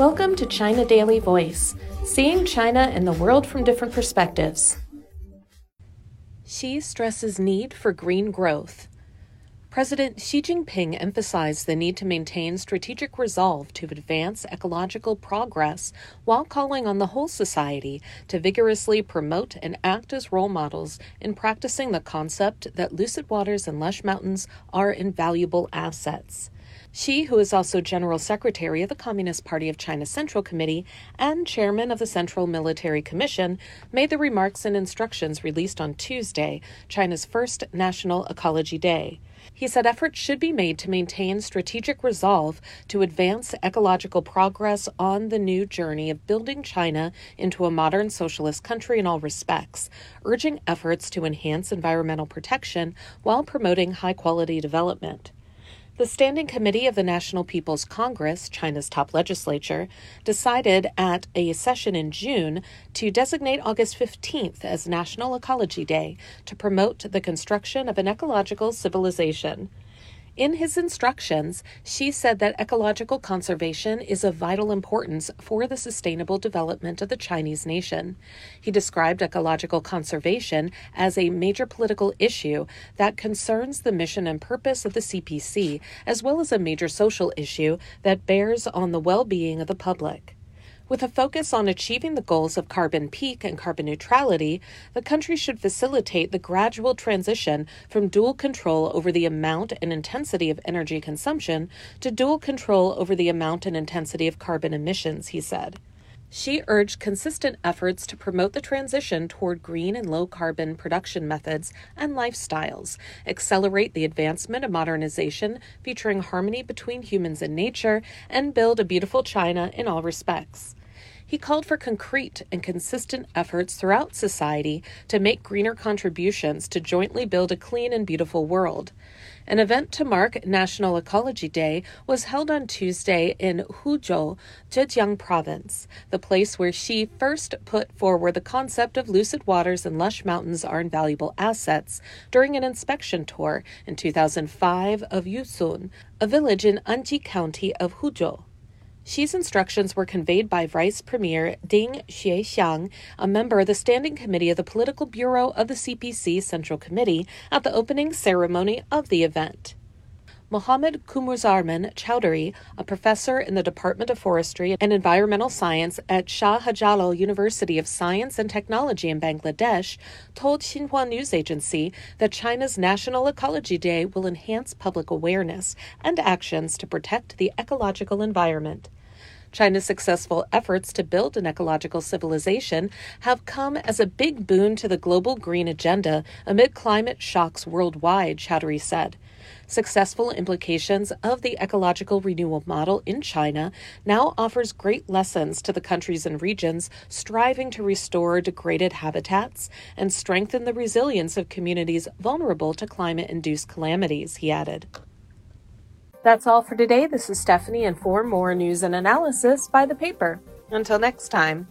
Welcome to China Daily Voice, seeing China and the world from different perspectives. Xi stresses need for green growth. President Xi Jinping emphasized the need to maintain strategic resolve to advance ecological progress while calling on the whole society to vigorously promote and act as role models in practicing the concept that lucid waters and lush mountains are invaluable assets. Xi, who is also General Secretary of the Communist Party of China Central Committee and Chairman of the Central Military Commission, made the remarks and instructions released on Tuesday, China's first National Ecology Day. He said efforts should be made to maintain strategic resolve to advance ecological progress on the new journey of building China into a modern socialist country in all respects, urging efforts to enhance environmental protection while promoting high quality development. The Standing Committee of the National People's Congress, China's top legislature, decided at a session in June to designate August 15th as National Ecology Day to promote the construction of an ecological civilization. In his instructions, Xi said that ecological conservation is of vital importance for the sustainable development of the Chinese nation. He described ecological conservation as a major political issue that concerns the mission and purpose of the CPC, as well as a major social issue that bears on the well being of the public. With a focus on achieving the goals of carbon peak and carbon neutrality, the country should facilitate the gradual transition from dual control over the amount and intensity of energy consumption to dual control over the amount and intensity of carbon emissions, he said. Xi urged consistent efforts to promote the transition toward green and low carbon production methods and lifestyles, accelerate the advancement of modernization featuring harmony between humans and nature, and build a beautiful China in all respects. He called for concrete and consistent efforts throughout society to make greener contributions to jointly build a clean and beautiful world. An event to mark National Ecology Day was held on Tuesday in Huzhou, Zhejiang Province, the place where Xi first put forward the concept of lucid waters and lush mountains are invaluable assets during an inspection tour in 2005 of Yucun, a village in Anji County of Huzhou. Xi's instructions were conveyed by Vice Premier Ding Xuexiang, a member of the Standing Committee of the Political Bureau of the CPC Central Committee, at the opening ceremony of the event. Mohammed Kamruzzaman Chowdhury, a professor in the Department of Forestry and Environmental Science at Shahjalal University of Science and Technology in Bangladesh, told Xinhua News Agency that China's National Ecology Day will enhance public awareness and actions to protect the ecological environment. China's successful efforts to build an ecological civilization have come as a big boon to the global green agenda amid climate shocks worldwide, Chowdhury said. Successful implications of the ecological renewal model in China now offers great lessons to the countries and regions striving to restore degraded habitats and strengthen the resilience of communities vulnerable to climate induced calamities, he added. That's all for today. This is Stephanie, and for more news and analysis, buy the paper. Until next time.